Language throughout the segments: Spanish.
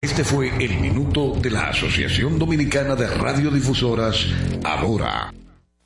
Este fue el minuto de la Asociación Dominicana de Radiodifusoras, Ahora.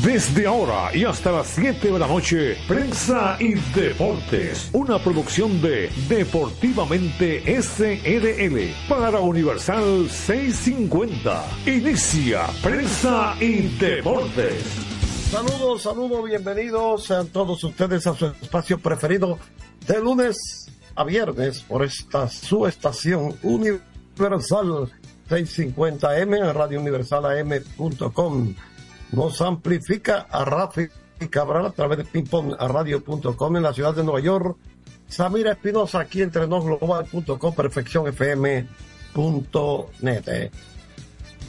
Desde ahora y hasta las 7 de la noche, Prensa y Deportes, una producción de Deportivamente SRL para Universal 650. Inicia Prensa y Deportes. Saludos, saludos, bienvenidos a todos ustedes a su espacio preferido de lunes a viernes por esta su estación Universal 650M, Radio Universal AM.com nos amplifica a Rafi Cabral a través de pingpongradio.com en la ciudad de Nueva York. Samira Espinosa aquí entre nosglobal.com, perfeccionfm.net.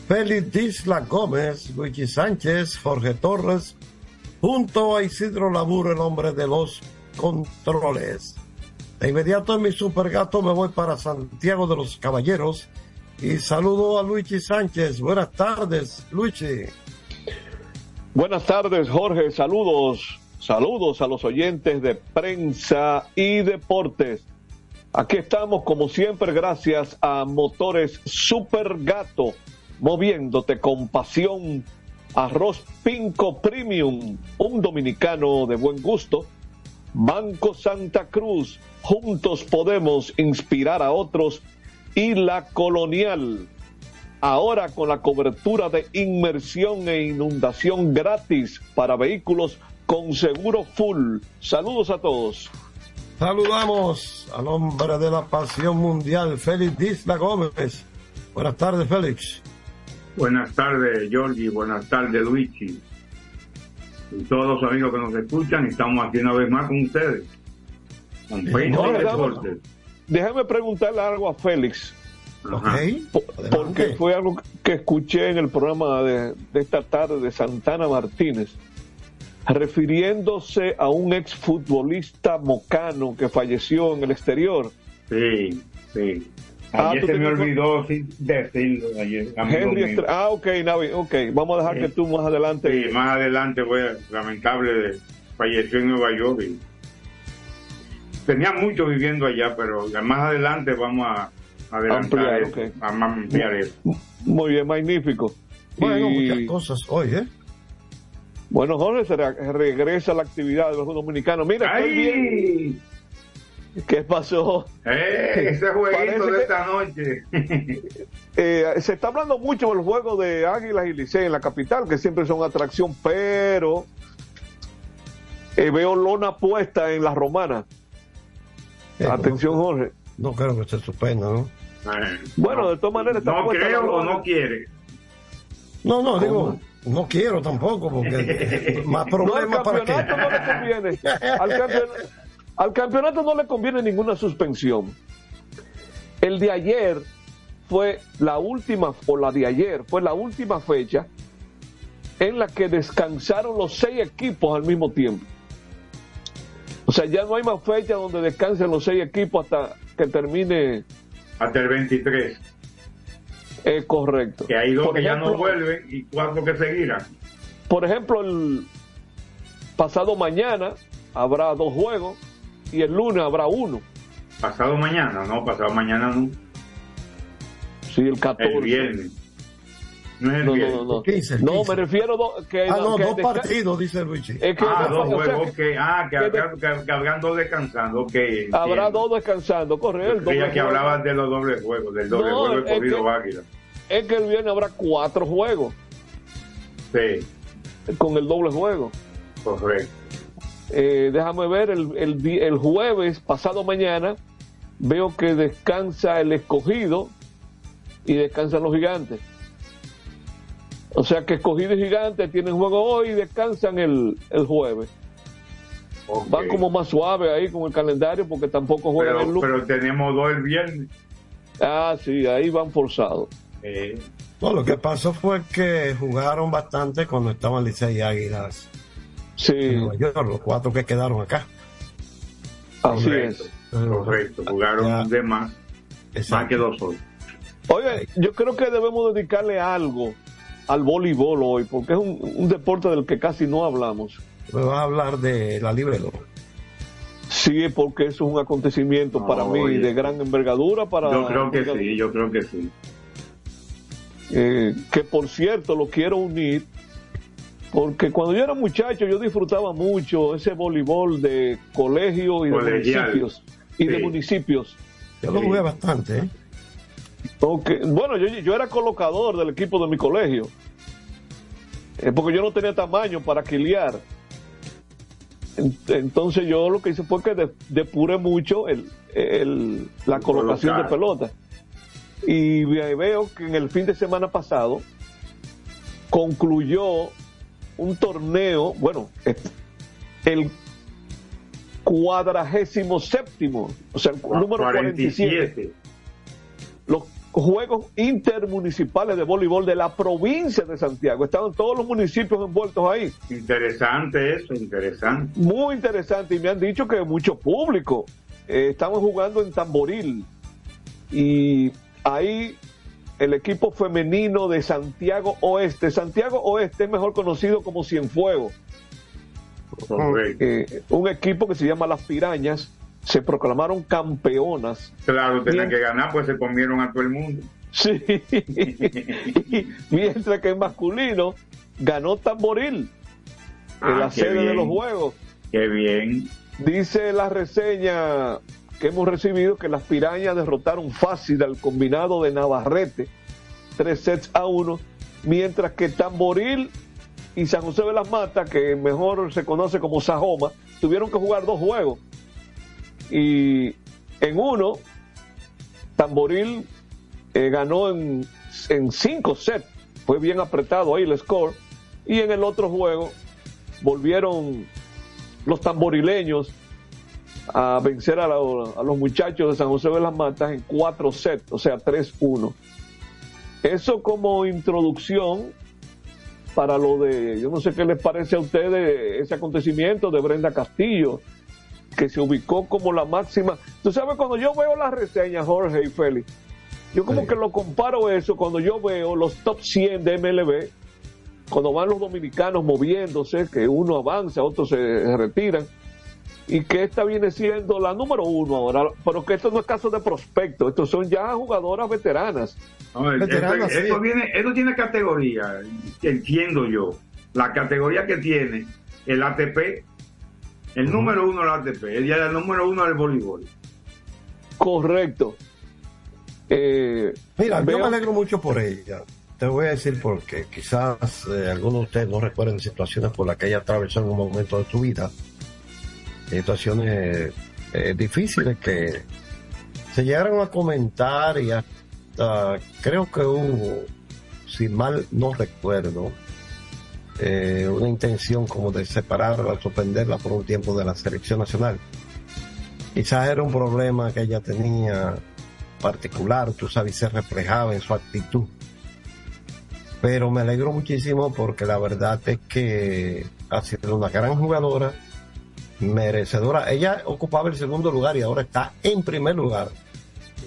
Félix Disla Gómez, Luigi Sánchez, Jorge Torres, junto a Isidro Laburo, el hombre de los controles. De inmediato en mi supergato me voy para Santiago de los Caballeros y saludo a Luigi Sánchez. Buenas tardes, Luigi. Buenas tardes, Jorge. Saludos, saludos a los oyentes de prensa y deportes. Aquí estamos, como siempre, gracias a Motores Super Gato, moviéndote con pasión. Arroz Pinco Premium, un dominicano de buen gusto. Banco Santa Cruz, juntos podemos inspirar a otros. Y la Colonial, ahora con la cobertura de inmersión e inundación gratis para vehículos con seguro full. Saludos a todos. Saludamos al hombre de la pasión mundial, Félix Disla Gómez. Buenas tardes, Félix. Buenas tardes, Georgie. Buenas tardes, Luigi. Y todos los amigos que nos escuchan, estamos aquí una vez más con ustedes. Con Déjame preguntarle algo a Félix porque fue algo que escuché en el programa de, esta tarde de Santana Martínez, refiriéndose a un exfutbolista mocano que falleció en el exterior. Sí, sí. Ah, ayer se me olvidó decirlo. Ayer, ah, ok, Navi, ok. Vamos a dejar que tú más adelante. Sí, más adelante fue lamentable, falleció en Nueva York. tenía mucho viviendo allá, pero más adelante vamos a ampliar, ampliar eso. Muy bien, magnífico. Bueno, muchas cosas hoy, ¿eh? Bueno, Jorge, se regresa la actividad de los dominicanos. Mira, estoy bien. ¿Qué pasó? Eh, ese jueguito de esta noche. eh, se está hablando mucho del juego de Águilas y Licey en la capital, que siempre son atracción, pero eh, veo lona puesta en la romana. Atención, Jorge. No creo que se suspenda, ¿no? Bueno, de todas maneras, no creo o no quiere. No, no, digo, no quiero tampoco, porque más problemas para qué. No le conviene. Al campeonato, no le conviene ninguna suspensión. El de ayer fue la última, o la de ayer, fue la última fecha en la que descansaron los seis equipos al mismo tiempo. O sea, ya no hay más fecha donde descansen los seis equipos hasta que termine hasta el 23. Es correcto. Que hay dos que ya no vuelven y cuatro que seguirán. Por ejemplo, el pasado mañana habrá dos juegos y el lunes habrá uno. Pasado mañana, no, pasado mañana no. Sí, el 14. El viernes. No es el no, viernes. No, no, no. no me refiero a que. Ah, no, dos partidos, dice Luigi. Es que, ah, dos juegos, ok. Ah, que, que, que, habrán dos descansando, ok. Habrá dos descansando, correcto. Ya que hablaban de los dobles juegos, del doble juego de corrido Águila. Es que el viernes habrá cuatro juegos. Sí. Con el doble juego. Correcto. Eh, déjame ver, el, el, el jueves, pasado mañana, veo que descansa el escogido y descansan los gigantes. O sea que escogido y gigante tienen juego hoy y descansan el, el jueves. Van como más suave ahí con el calendario porque tampoco juegan pero, el lunes. Pero tenemos dos el viernes. Ah, sí, ahí van forzados. Eh, No, lo que pasó fue que jugaron bastante cuando estaban Licey y Águilas Sí, en Nueva York, los cuatro que quedaron acá. así correcto, es. correcto. Jugaron Ya. de más, más Exacto. que dos hoy. Oye, yo creo que debemos dedicarle algo al voleibol hoy, porque es un, un deporte del que casi no hablamos. Me vas a hablar de la Libero. Sí, porque eso es un acontecimiento No, para mí oye. de gran envergadura. Para Yo creo que sí, yo creo que sí. Eh, que por cierto lo quiero unir, porque cuando yo era muchacho yo disfrutaba mucho ese voleibol de colegio y de municipios. Y de municipios. Yo lo jugué bastante, ¿eh? Ok, Bueno, yo, yo era colocador del equipo de mi colegio, eh, porque yo no tenía tamaño para quiliar. En- Entonces yo lo que hice fue que de- depuré mucho el, el- la colocación de pelota. Y ve- veo que en el fin de semana pasado concluyó un torneo, bueno, el cuadragésimo séptimo, o sea, el número 47 los Juegos Intermunicipales de Voleibol de la provincia de Santiago. Estaban todos los municipios envueltos ahí. Interesante eso, interesante. Muy interesante y me han dicho que mucho público. Eh, estamos jugando en Tamboril y ahí el equipo femenino de Santiago Oeste. Santiago Oeste es mejor conocido como Cienfuegos. Correcto. Eh, un equipo que se llama Las Pirañas. Se proclamaron campeonas Claro, tenían que ganar, pues se comieron a todo el mundo. Sí. Mientras que en masculino ganó Tamboril en Ah, la qué sede de los juegos. Qué bien. Dice la reseña que hemos recibido que las pirañas derrotaron fácil al combinado de Navarrete, tres sets a uno, mientras que Tamboril y San José de las Matas, que mejor se conoce como Sajoma, tuvieron que jugar dos juegos. Y en uno, Tamboril eh, ganó en, en cinco sets, fue bien apretado ahí el score. Y en el otro juego volvieron los tamborileños a vencer a, a los muchachos de San José de las Matas en cuatro sets, o sea, 3-1. Eso como introducción para lo de, yo no sé qué les parece a ustedes ese acontecimiento de Brenda Castillo, que se ubicó como la máxima. Tú sabes, cuando yo veo las reseñas, Jorge y Félix, yo como Sí. que lo comparo eso cuando yo veo los top 100 de MLB, cuando van los dominicanos moviéndose, que uno avanza, otros se retiran, y que esta viene siendo la número uno ahora, pero que esto no es caso de prospecto, estos son ya jugadoras veteranas. No, el- Veterano, eso, sí. eso viene, eso tiene categoría, entiendo yo. La categoría que tiene el ATP, el número uno del ATP, el día del número uno del voleibol. Correcto. Eh, Mira, yo me alegro mucho por ella. Te voy a decir por qué. Quizás eh, algunos de ustedes no recuerden situaciones por las que ella atravesó en un momento de su vida. Situaciones eh, difíciles que se llegaron a comentar y hasta creo que hubo, si mal no recuerdo, eh, una intención como de separarla, suspenderla por un tiempo de la selección nacional. Quizás era un problema que ella tenía particular, tú sabes, se reflejaba en su actitud. Pero me alegro muchísimo porque la verdad es que ha sido una gran jugadora, merecedora. Ella ocupaba el segundo lugar y ahora está en primer lugar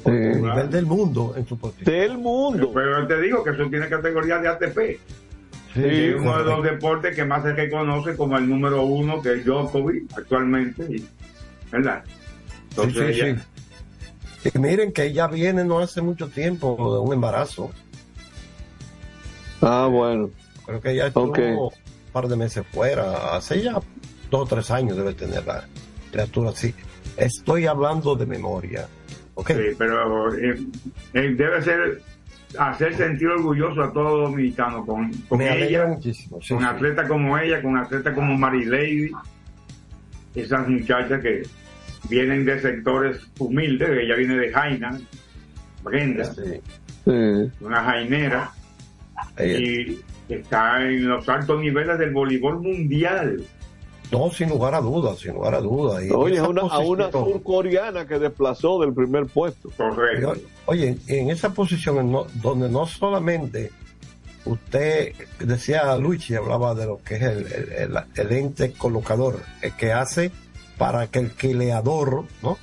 eh, nivel del mundo en su posición. del mundo. Pero te digo que eso tiene categoría de ATP. Sí, es uno de los deportes que más se reconoce como el número uno, que es Djokovic actualmente. ¿Verdad? Sí, Entonces sí, ella- sí. Y miren que ella viene no hace mucho tiempo de un embarazo. Ah, bueno. Creo que ella estuvo Ok. un par de meses fuera. Hace ya dos o tres años debe tener la criatura así. Estoy hablando de memoria. ¿Ok? Sí, pero eh, eh, debe ser hacer sentir orgulloso a todo dominicano con, con Me ella, muchísimo. sí, con sí. atletas como ella, con atletas como Marilady, esas muchachas que vienen de sectores humildes, ella viene de Jaina, Brenda, Sí. Sí. una jainera, Ella- y está en los altos niveles del voleibol mundial. No, sin lugar a dudas, sin lugar a dudas. Y Oye, una, a una surcoreana que desplazó del primer puesto. Correcto. Oye, en esa posición en no- donde no solamente usted decía Luigi, hablaba de lo que es el, el- el- el ente colocador, el que hace para que el quileador, ¿no?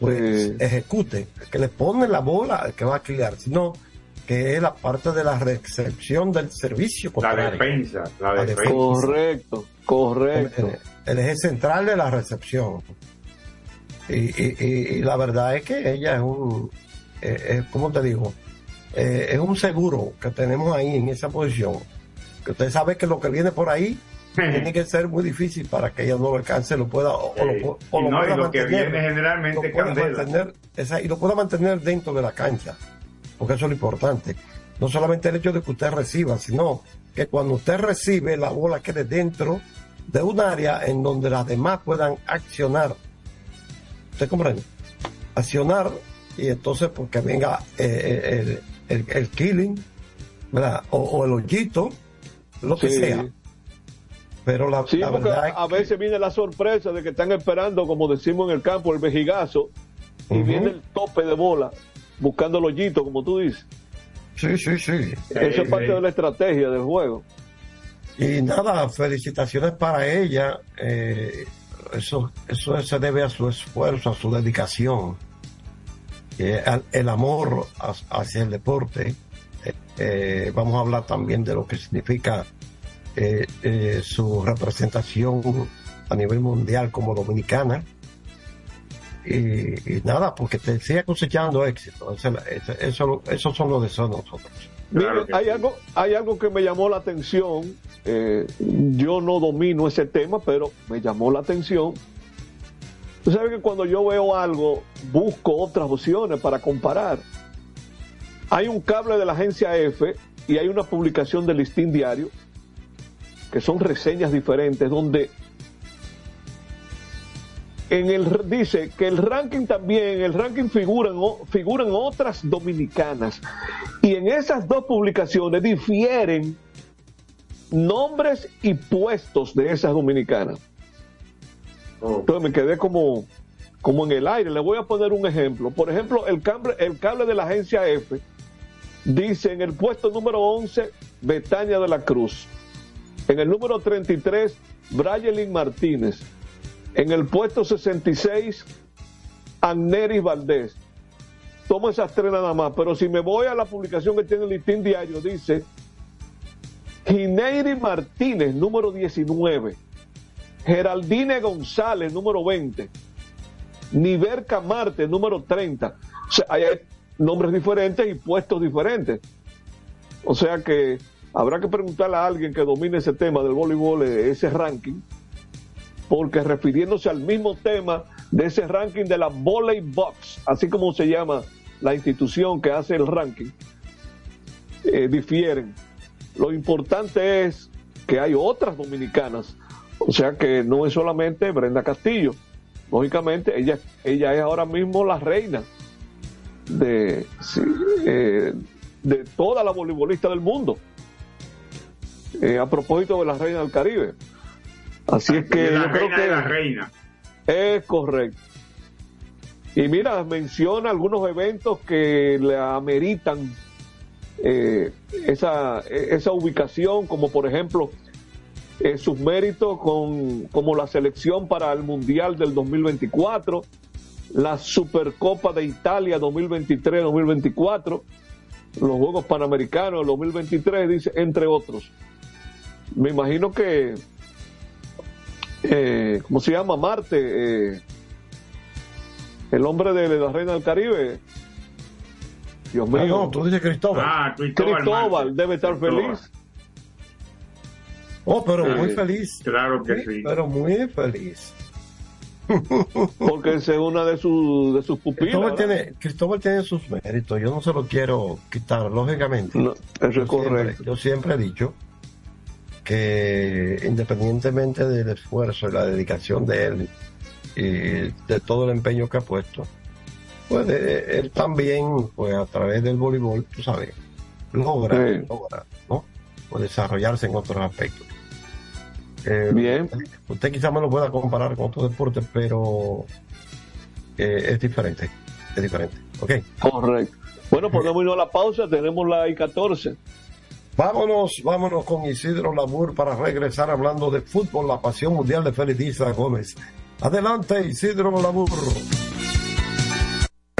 Pues Sí. ejecute, el que le pone la bola al que va a quilear, sino que es la parte de la recepción del servicio La defensa, La defensa. Correcto, correcto. el, el eje central de la recepción. Y, y- y- y la verdad es que ella es un, eh, eh, ¿cómo te digo? Eh, es un seguro que tenemos ahí en esa posición. Que usted sabe que lo que viene por ahí tiene que ser muy difícil para que ella no lo alcance, lo pueda, o, o lo, o Y lo no, y pueda lo que mantener. viene generalmente lo pueda mantener, esa- y lo pueda mantener dentro de la cancha, porque eso es lo importante. No solamente el hecho de que usted reciba, sino que cuando usted recibe la bola quede dentro de un área en donde las demás puedan accionar. ¿Usted comprende? Accionar y entonces porque venga eh, el, el- el killing, ¿verdad? O, o el hoyito, lo que Sí. sea. Pero la, Sí, la verdad a que- veces viene la sorpresa de que están esperando, como decimos en el campo, el vejigazo, y viene el tope de bola, buscando el hoyito, como tú dices. Sí, sí, sí. Eso es parte de la estrategia del juego. Y nada, felicitaciones para ella. eh, eso, eso se debe a su esfuerzo, a su dedicación, eh, al- el amor a- hacia el deporte. Eh, eh, vamos a hablar también de lo que significa eh, eh, su representación a nivel mundial como dominicana. Y, y nada, porque te siga cosechando éxito. Eso, eso, son los deseos de nosotros. Claro Mire, hay sí. algo, hay algo que me llamó la atención. eh, yo no domino ese tema, pero me llamó la atención. Tú sabes que cuando yo veo algo, busco otras opciones para comparar. Hay un cable de la agencia F y hay una publicación del Listín Diario, que son reseñas diferentes, donde en el dice que el ranking también, el ranking figuran, figuran otras dominicanas. Y en esas dos publicaciones difieren nombres y puestos de esas dominicanas. Oh, Entonces me quedé como, como en el aire. Le voy a poner un ejemplo. Por ejemplo, el cable, el cable de la agencia F dice en el puesto número 11, Betania de la Cruz. En el número 33, Brayelin Martínez. En el puesto 66, Agneris Valdés. Tomo esas tres nada más, pero si me voy a la publicación que tiene el listín diario, dice Gineiri Martínez, número 19. Geraldine González, número 20. Niverca Marte, número 30. O sea, hay nombres diferentes y puestos diferentes. O sea que habrá que preguntarle a alguien que domine ese tema del voleibol, eh, ese ranking, porque refiriéndose al mismo tema de ese ranking de la Volley Box, así como se llama la institución que hace el ranking, eh, difieren. Lo importante es que hay otras dominicanas, o sea que no es solamente Brenda Castillo. Lógicamente, ella, ella es ahora mismo la reina de, eh, de toda la voleibolista del mundo. Eh, a propósito de la reina del Caribe. Así es que de la yo creo reina de la reina. es correcto. Y mira, menciona algunos eventos que le ameritan eh, esa, esa ubicación, como por ejemplo eh, sus méritos con, como la selección para el Mundial del 2024, la Supercopa de Italia 2023-2024, los Juegos Panamericanos del 2023, dice, entre otros. Me imagino que, eh, ¿cómo se llama? Marte, eh, el hombre de, la Reina del Caribe. Dios mío. Ah, no, tú dices Cristóbal. Ah, Cristóbal. Debe estar Cristóbal. feliz. Oh, pero Sí. muy feliz. Claro que sí. Pero muy feliz. Porque es una de, sus de sus pupilas. Cristóbal tiene, Cristóbal tiene sus méritos. Yo no se lo quiero quitar, lógicamente. No, eso yo, es siempre, correcto. yo siempre he dicho que independientemente del esfuerzo y la dedicación de él y de todo el empeño que ha puesto, pues eh, él también, pues a través del voleibol, tú sabes, logra, Sí. logra, ¿no? o desarrollarse en otros aspectos. Eh, Bien. Usted quizá me lo pueda comparar con otros deportes, pero eh, es diferente. Es diferente. ¿Ok? Correcto. Bueno, podemos irnos a la pausa. Tenemos la I-14. Vámonos, vámonos con Isidro Labur para regresar hablando de fútbol, la pasión mundial de Félix Gómez. Adelante, Isidro Labur.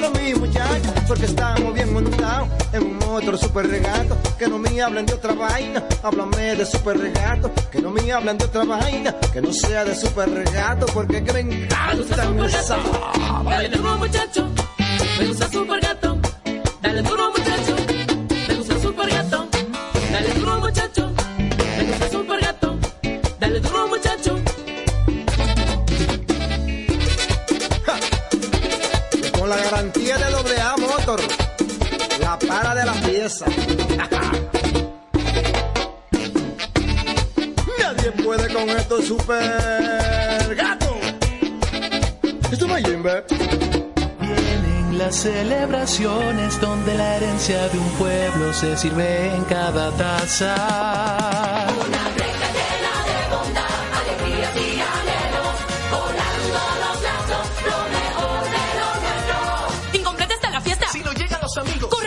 Con todo mi muchachos. Porque estamos bien montados en un motor super regato. Que no me hablen de otra vaina, háblame de super regato. Que no me hablen de otra vaina, que no sea de super regato. Porque que me encanta esa Dale duro muchacho, me gusta super gato. Dale duro muchacho, me gusta super gato. Dale duro garantía de doble A Motor, la para de la pieza. Nadie puede con esto super gato. Esto es Jimbe. Vienen las celebraciones donde la herencia de un pueblo se sirve en cada taza. Amigos.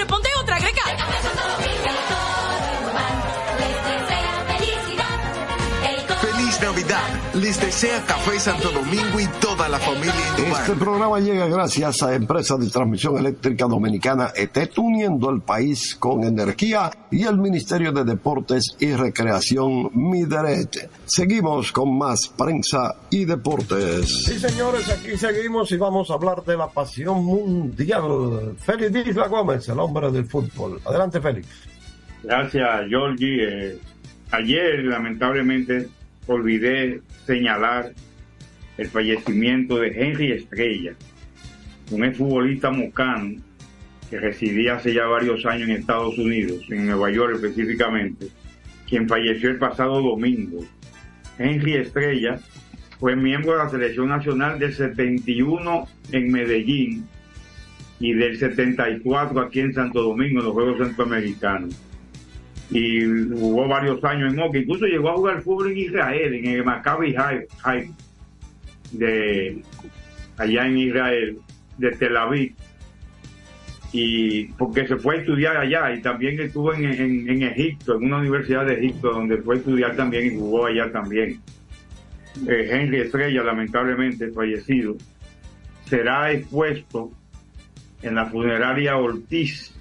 Navidad. Les desea Café Santo Domingo y toda la familia. Este programa llega gracias a Empresa de Transmisión Eléctrica Dominicana ET, uniendo el país con energía y el Ministerio de Deportes y Recreación Mideret. Seguimos con más prensa y deportes. Sí, señores, aquí seguimos y vamos a hablar de la pasión mundial. Félix Isla Gómez, el hombre del fútbol. Adelante, Félix. Gracias, Georgie. Eh, ayer, lamentablemente, olvidé señalar el fallecimiento de Henry Estrella, un exfutbolista mocano que residía hace ya varios años en Estados Unidos, en Nueva York específicamente, quien falleció el pasado domingo. Henry Estrella fue miembro de la selección nacional del 71 en Medellín y del 74 aquí en Santo Domingo, en los Juegos Centroamericanos y jugó varios años en Moca, incluso llegó a jugar fútbol en Israel, en el Maccabi Haifa, de allá en Israel, de Tel Aviv, y porque se fue a estudiar allá y también estuvo en, en, Egipto, en una universidad de Egipto, donde fue a estudiar también y jugó allá también. Eh, Henry Estrella, lamentablemente fallecido, será expuesto en la funeraria Ortiz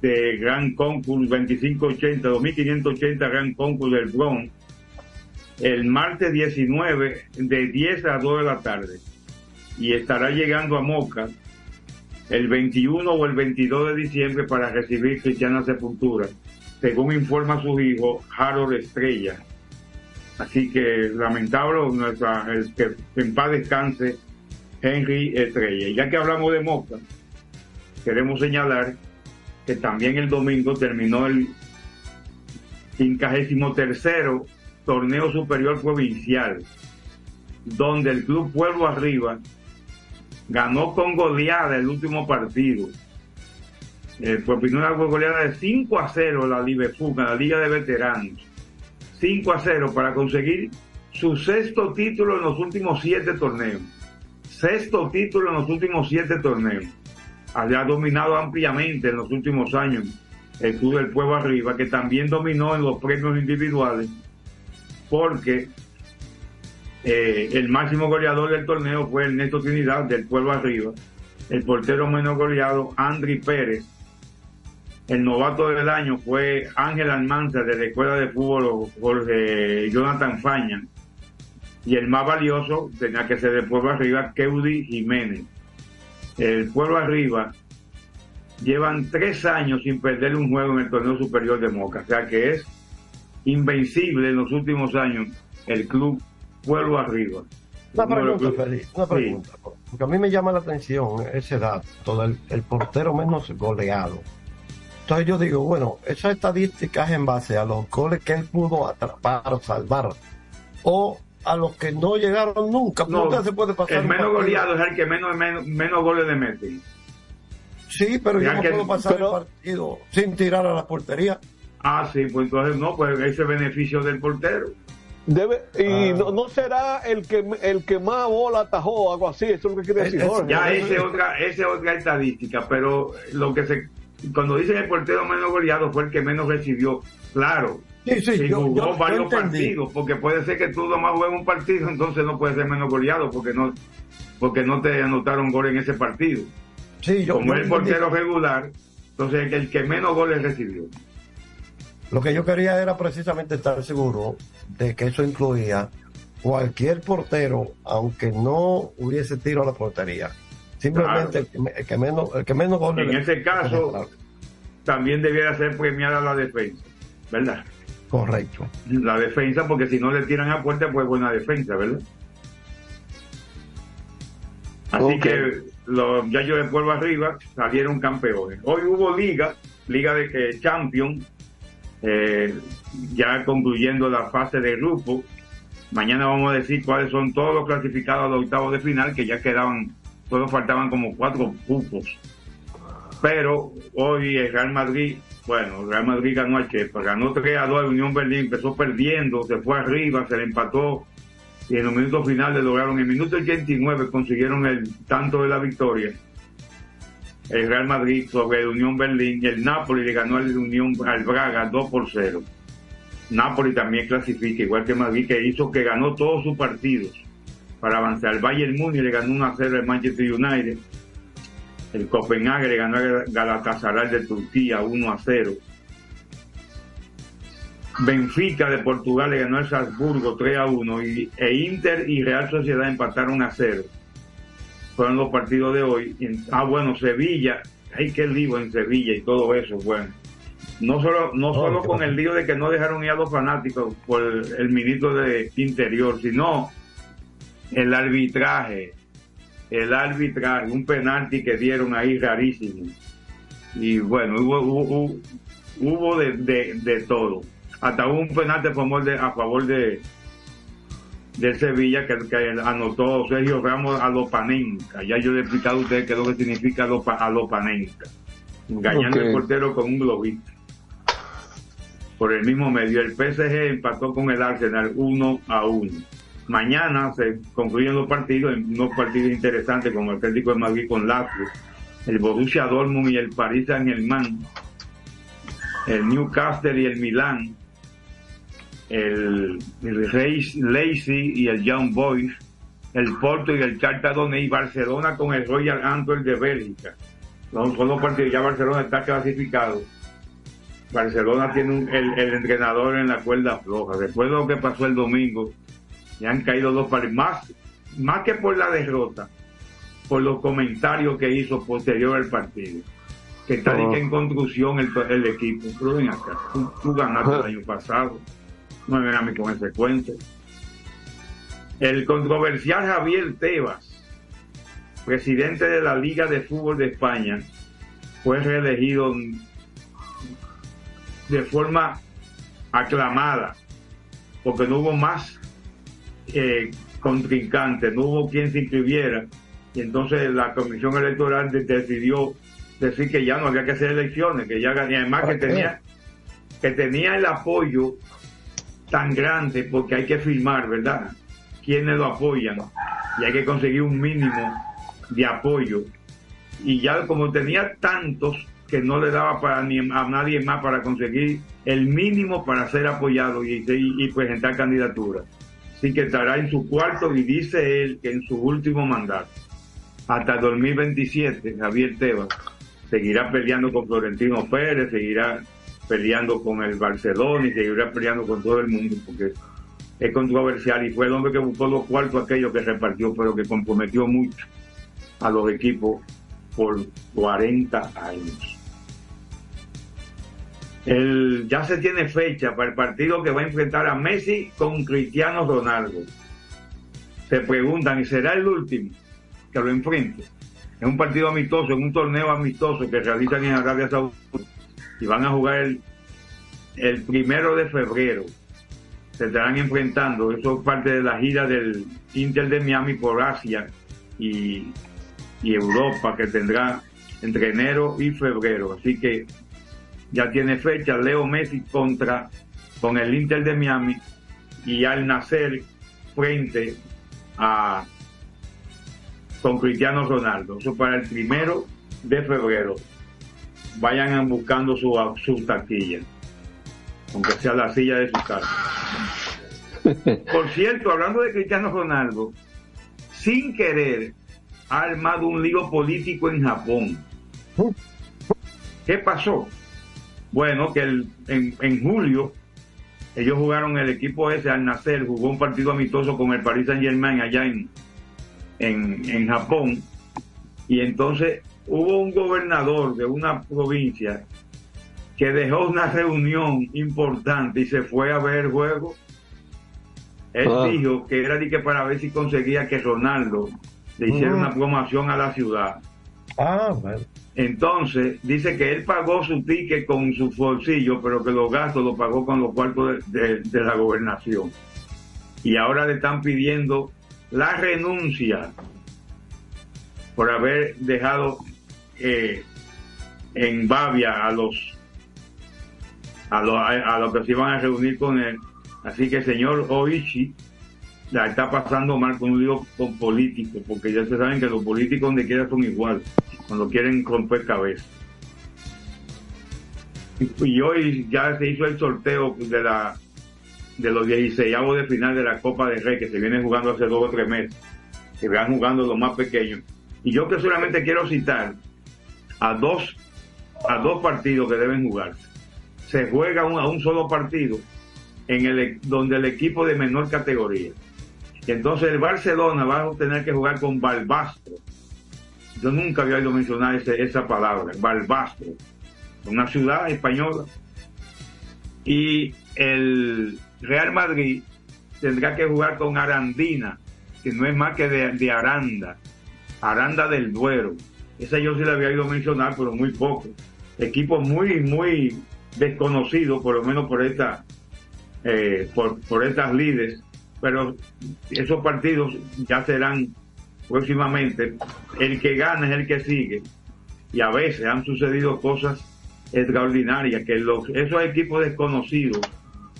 de Gran Concurso 2580, 2580 Gran Concurso del Bronx, el martes 19 de 10 a 2 de la tarde. Y estará llegando a Moca el 21 o el 22 de diciembre para recibir cristiana sepultura, según informa su hijo Harold Estrella. Así que lamentable en paz descanse Henry Estrella. Y ya que hablamos de Moca, queremos señalar que también el domingo terminó el 53 torneo superior provincial, donde el club Pueblo Arriba ganó con goleada el último partido. Eh, por primera goleada de 5 a 0 la Liverpool, la Liga de Veteranos. 5 a 0 para conseguir su sexto título en los últimos siete torneos. Sexto título en los últimos siete torneos había dominado ampliamente en los últimos años el Club del Pueblo Arriba, que también dominó en los premios individuales, porque eh, el máximo goleador del torneo fue Ernesto Trinidad del Pueblo Arriba, el portero menos goleado Andri Pérez, el novato del año fue Ángel Almanza de la Escuela de Fútbol Jorge Jonathan Faña, y el más valioso tenía que ser del Pueblo Arriba, Keudi Jiménez el pueblo arriba llevan tres años sin perder un juego en el torneo superior de Moca. O sea que es invencible en los últimos años el club Pueblo Arriba. Una pregunta, Félix, una pregunta. Porque a mí me llama la atención ese dato del el portero menos goleado. Entonces yo digo, bueno, esa estadística es en base a los goles que él pudo atrapar o salvar. O a los que no llegaron nunca. No, se puede pasar el menos goleado es el que menos, menos, menos goles le mete. Sí, pero yo no que- puedo pasar pero- el partido sin tirar a la portería. Ah, sí, pues entonces no, pues ese beneficio del portero. Debe, y no, no será el que el que más bola atajó, algo así, eso es lo que quiere decir Jorge. Ya esa es otra, esa es otra estadística, pero lo que se cuando dicen el portero menos goleado fue el que menos recibió, claro. Sí, sí, yo- jugó yo- varios partidos, porque puede ser que tú nomás juegues un partido, entonces no puede ser menos goleado porque no porque no te anotaron gol en ese partido. Sí, yo- Como es el portero regular, entonces el que menos goles recibió. Lo que yo quería era precisamente estar seguro de que eso incluía cualquier portero, aunque no hubiese tiro a la portería. Simplemente el, que, me- el que menos, el que menos goles. En ese caso, también debiera ser premiada la defensa, ¿verdad? Correcto. La defensa, porque si no le tiran a puerta, pues buena defensa, ¿verdad? Así que los muchachos de Pueblo Arriba salieron campeones. Hoy hubo liga, liga de eh, Champions, eh, ya concluyendo la fase de grupo. Mañana vamos a decir cuáles son todos los clasificados a los octavos de final, que ya quedaban, solo faltaban como cuatro cupos. Pero hoy el Real Madrid, bueno, Real Madrid ganó al Chepa, ganó 3 a 2 a Unión Berlín, empezó perdiendo, se fue arriba, se le empató y en los minutos finales lograron, en el minuto 89 consiguieron el tanto de la victoria. El Real Madrid sobre el Unión Berlín el Napoli le ganó al Unión al Braga 2 por 0. Napoli también clasifica, igual que Madrid, que hizo que ganó todos sus partidos para avanzar. El Bayern Múnich le ganó 1 a 0 al Manchester United. El Copenhague ganó a Galatasaray de Turquía 1 a 0. Benfica de Portugal le ganó al Salzburgo 3 a 1 y, e Inter y Real Sociedad empataron a 0. Fueron los partidos de hoy. Ah, bueno, Sevilla, hay que lío en Sevilla y todo eso, bueno. No solo, no solo con el lío de que no dejaron ir a los fanáticos por el, el ministro de Interior, sino el arbitraje, el arbitraje, un penalti que dieron ahí rarísimo. Y bueno, hubo, hubo, hubo de, de, de todo. Hasta hubo un penalti a favor de, a favor de del Sevilla que, que anotó Sergio Ramos a Lopanenka. Ya yo le he explicado a ustedes qué es lo que significa Lopa- a Lopanenka. Engañando el portero con un globito. Por el mismo medio. El PSG empató con el Arsenal 1 a 1. Mañana se concluyen los partidos, unos partidos interesantes como el Atlético de Madrid con Lazio, el Borussia Dortmund y el Paris Saint-Germain, el Newcastle y el Milán, el, el Reis Leipzig y el Young Boys, el Porto y el Chartadone y Barcelona con el Royal Antwerp de Bélgica. Son, son los partidos, ya Barcelona está clasificado. Barcelona tiene el, el entrenador en la cuerda floja. Después de lo que pasó el domingo, ya han caído dos partidos. Más, más que por la derrota, por los comentarios que hizo posterior al partido. Que está de Oh. en construcción el, el equipo. Pero ven acá, tú, tú ganaste el año pasado. No me vengan a mí con ese cuento. El controversial Javier Tebas, presidente de la Liga de Fútbol de España, fue reelegido de forma aclamada, porque no hubo más eh, contrincantes, no hubo quien se inscribiera, y entonces la Comisión Electoral de- decidió decir que ya no había que hacer elecciones, que ya y además que tenía que tenía el apoyo tan grande porque hay que firmar, ¿verdad? Quienes lo apoyan y hay que conseguir un mínimo de apoyo. Y ya como tenía tantos que no le daba para ni a nadie más para conseguir el mínimo para ser apoyado y, y- y presentar candidatura. Así que estará en su cuarto y dice él que en su último mandato, hasta 2027, Javier Tebas seguirá peleando con Florentino Pérez, seguirá peleando con el Barcelona y seguirá peleando con todo el mundo porque es controversial y fue el hombre que buscó los cuartos aquellos que repartió, pero que comprometió mucho a los equipos por 40 años. El, ya se tiene fecha para el partido que va a enfrentar a Messi con Cristiano Ronaldo. Se preguntan, ¿y será el último que lo enfrente? Es un partido amistoso, es un torneo amistoso que realizan en Arabia Saudita y van a jugar el, el primero de febrero. Se estarán enfrentando, eso es parte de la gira del Inter de Miami por Asia y, y Europa que tendrá entre enero y febrero. Así que ya tiene fecha Leo Messi contra con el Inter de Miami y al nacer frente a con Cristiano Ronaldo. Eso para el primero de febrero. Vayan buscando su, su taquilla, aunque sea la silla de su casa. Por cierto, hablando de Cristiano Ronaldo, sin querer ha armado un lío político en Japón. ¿Qué pasó? Bueno, que el- en, en julio ellos jugaron el equipo ese al nacer, jugó un partido amistoso con el Paris Saint Germain allá en, en, en Japón y entonces hubo un gobernador de una provincia que dejó una reunión importante y se fue a ver el juego. Él Ah. dijo que era de que para ver si conseguía que Ronaldo le hiciera Mm. una promoción a la ciudad. Ah, bueno. Entonces, dice que él pagó su ticket con su bolsillo, pero que los gastos los pagó con los cuartos de, la gobernación. Y ahora le están pidiendo la renuncia por haber dejado eh, en Bavia a los a los a, los que se iban a reunir con él. Así que señor Oichi la está pasando mal con un lío porque ya se saben que los políticos donde quiera son igual, cuando quieren romper cabeza. Y, hoy ya se hizo el sorteo de la de los 16 de final de la Copa de Rey que se viene jugando hace dos o tres meses, que van jugando los más pequeños. Y yo que solamente quiero citar a dos a dos partidos que deben jugarse. Se juega un- a un solo partido en el donde el equipo de menor categoría. Entonces el Barcelona va a tener que jugar con Balbastro. Yo nunca había oído mencionar ese- esa palabra, Balbastro, una ciudad española. Y el Real Madrid tendrá que jugar con Arandina, que no es más que de, de Aranda, Aranda del Duero. Esa yo sí la había oído mencionar, pero muy poco. Equipo muy, muy desconocido, por lo menos por esta, eh, por, por estas líderes, pero esos partidos ya serán próximamente. El que gana es el que sigue. Y a veces han sucedido cosas extraordinarias, que los, esos equipos desconocidos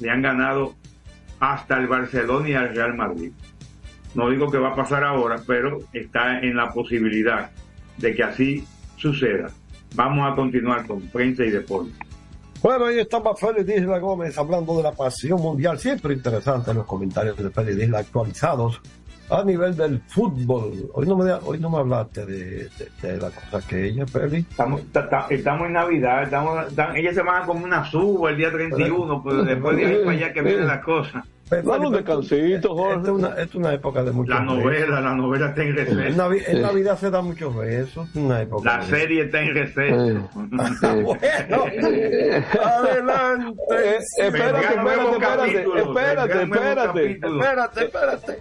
le han ganado hasta el Barcelona y al Real Madrid. No digo que va a pasar ahora, pero está en la posibilidad de que así suceda. Vamos a continuar con prensa y deporte. Bueno, ahí estaba Félix Isla Gómez hablando de la pasión mundial. Siempre interesante los comentarios de Félix Isla actualizados a nivel del fútbol. Hoy no me, hoy no me hablaste de, de, de la cosa que ella, Félix. Estamos, ta- ta- estamos en Navidad, estamos, ellas se van como una suba el día 31, pero después de ahí para allá que viene la cosa. Dale un descansito, Jorge. Esta es una, esta es una época de muchos La novela, besos. la novela está en En, receso. Navi- en Navidad se dan muchos besos. Una época La serie está en receso. bueno, adelante. Eh, espérate, espérate, espérate, espérate, espérate. Espérate, espérate.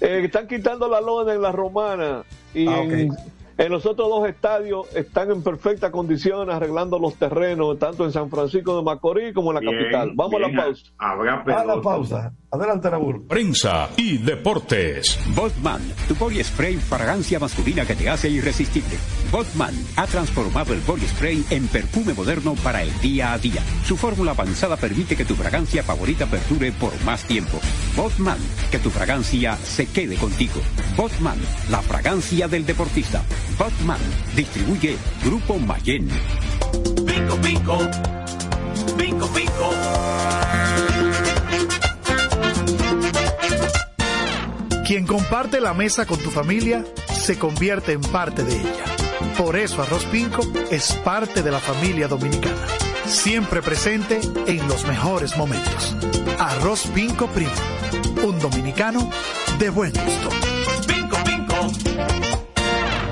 Eh, están quitando la lona en la romana y Ah, en, en los otros dos estadios están en perfectas condiciones arreglando los terrenos, tanto en San Francisco de Macorís como en la Bien, capital. Vamos a la pausa. Habrá A la pausa. Adelante, Raúl. Prensa y deportes. Botman, tu body spray fragancia masculina que te hace irresistible. Botman ha transformado el body spray en perfume moderno para el día a día. Su fórmula avanzada permite que tu fragancia favorita perdure por más tiempo. Botman, que tu fragancia se quede contigo. Botman, la fragancia del deportista. Botman, distribuye Grupo Mayen. Pico, pico. Pico, pico. Quien comparte la mesa con tu familia se convierte en parte de ella. Por eso Arroz Pinco es parte de la familia dominicana. Siempre presente en los mejores momentos. Arroz Pinco Primo. Un dominicano de buen gusto.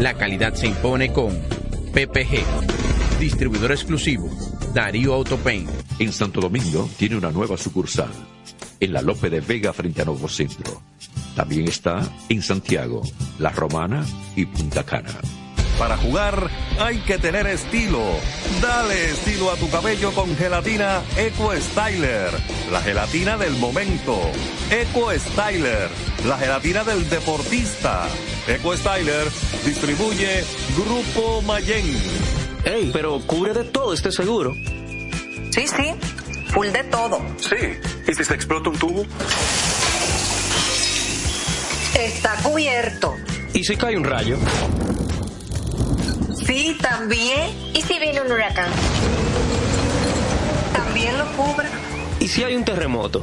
La calidad se impone con PPG, distribuidor exclusivo, Darío Autopain. En Santo Domingo tiene una nueva sucursal. en la Lope de Vega frente a Nuevo Centro. También está en Santiago, La Romana y Punta Cana. Para jugar hay que tener estilo. Dale estilo a tu cabello con gelatina Eco Styler, la gelatina del momento. Eco Styler, la gelatina del deportista. Eco Styler distribuye Grupo Mayen. Ey, pero cubre de todo este seguro. Sí, sí, full de todo. Sí. ¿Y si se explota un tubo? Está cubierto. ¿Y si cae un rayo? Sí, también. ¿Y si viene un huracán? También lo cubre. ¿Y si hay un terremoto?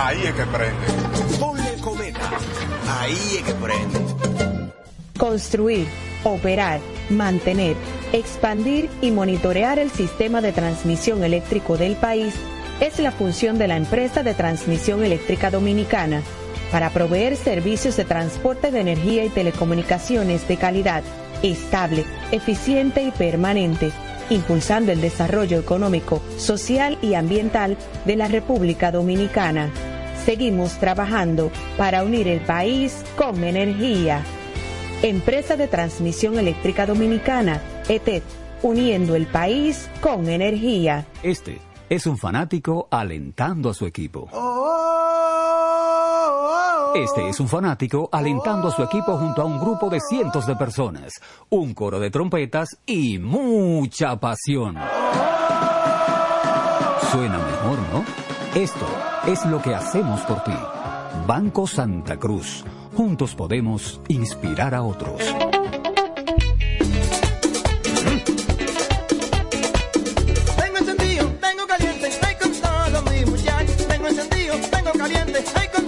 Ahí es que prende. Ponle cometa. Ahí es que prende. Construir, operar, mantener, expandir y monitorear el sistema de transmisión eléctrico del país es la función de la empresa de transmisión eléctrica dominicana para proveer servicios de transporte de energía y telecomunicaciones de calidad, estable, eficiente y permanente, impulsando el desarrollo económico, social y ambiental de la República Dominicana. Seguimos trabajando para unir el país con energía. Empresa de Transmisión Eléctrica Dominicana, ETED, uniendo el país con energía. Este es un fanático alentando a su equipo. Este es un fanático alentando a su equipo junto a un grupo de cientos de personas, un coro de trompetas y mucha pasión. Suena mejor, ¿no? Esto es lo que hacemos por ti. Banco Santa Cruz. Juntos podemos inspirar a otros. Tengo encendido, tengo caliente, ay con todo mi muchacho. Tengo encendido, tengo caliente, ay con.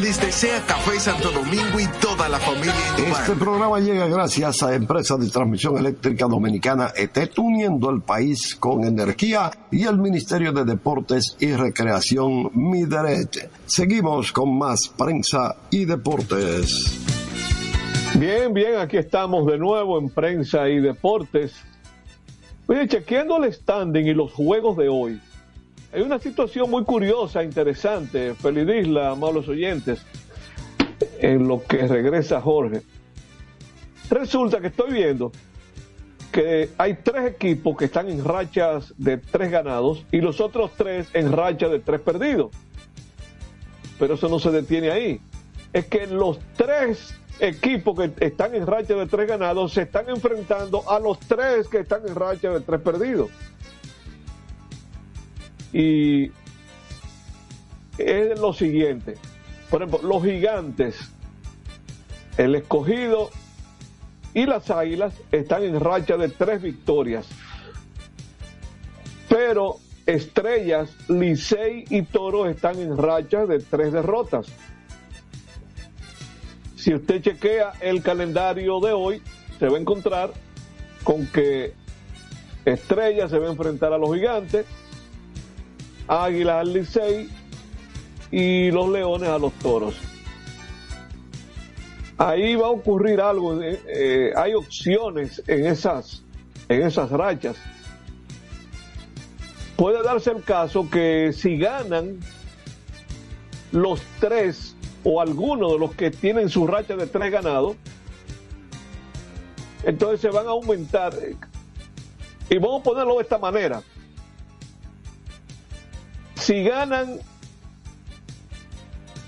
Les desea Café Santo Domingo y toda la familia. Este programa llega gracias a Empresa de Transmisión Eléctrica Dominicana ETET, uniendo el país con energía y el Ministerio de Deportes y Recreación Mideret. Seguimos con más prensa y deportes. Bien, bien, aquí estamos de nuevo en prensa y deportes. Oye, chequeando el standing y los juegos de hoy, hay una situación muy curiosa, interesante, feliz isla, amables oyentes, en lo que regresa Jorge. Resulta que estoy viendo que hay tres equipos que están en rachas de tres ganados y los otros tres en racha de tres perdidos. Pero eso no se detiene ahí. Es que los tres equipos que están en racha de tres ganados se están enfrentando a los tres que están en racha de tres perdidos. Y es lo siguiente. Por ejemplo, los gigantes, el escogido y las águilas están en racha de tres victorias. Pero estrellas, Licey y Toro están en racha de tres derrotas. Si usted chequea el calendario de hoy, se va a encontrar con que Estrella se va a enfrentar a los gigantes, Águilas al Licey y los Leones a los Toros. Ahí va a ocurrir algo, eh, eh, hay opciones en esas, en esas rachas. Puede darse el caso que si ganan los tres o alguno de los que tienen su racha de tres ganados, entonces se van a aumentar. Y vamos a ponerlo de esta manera. Si ganan,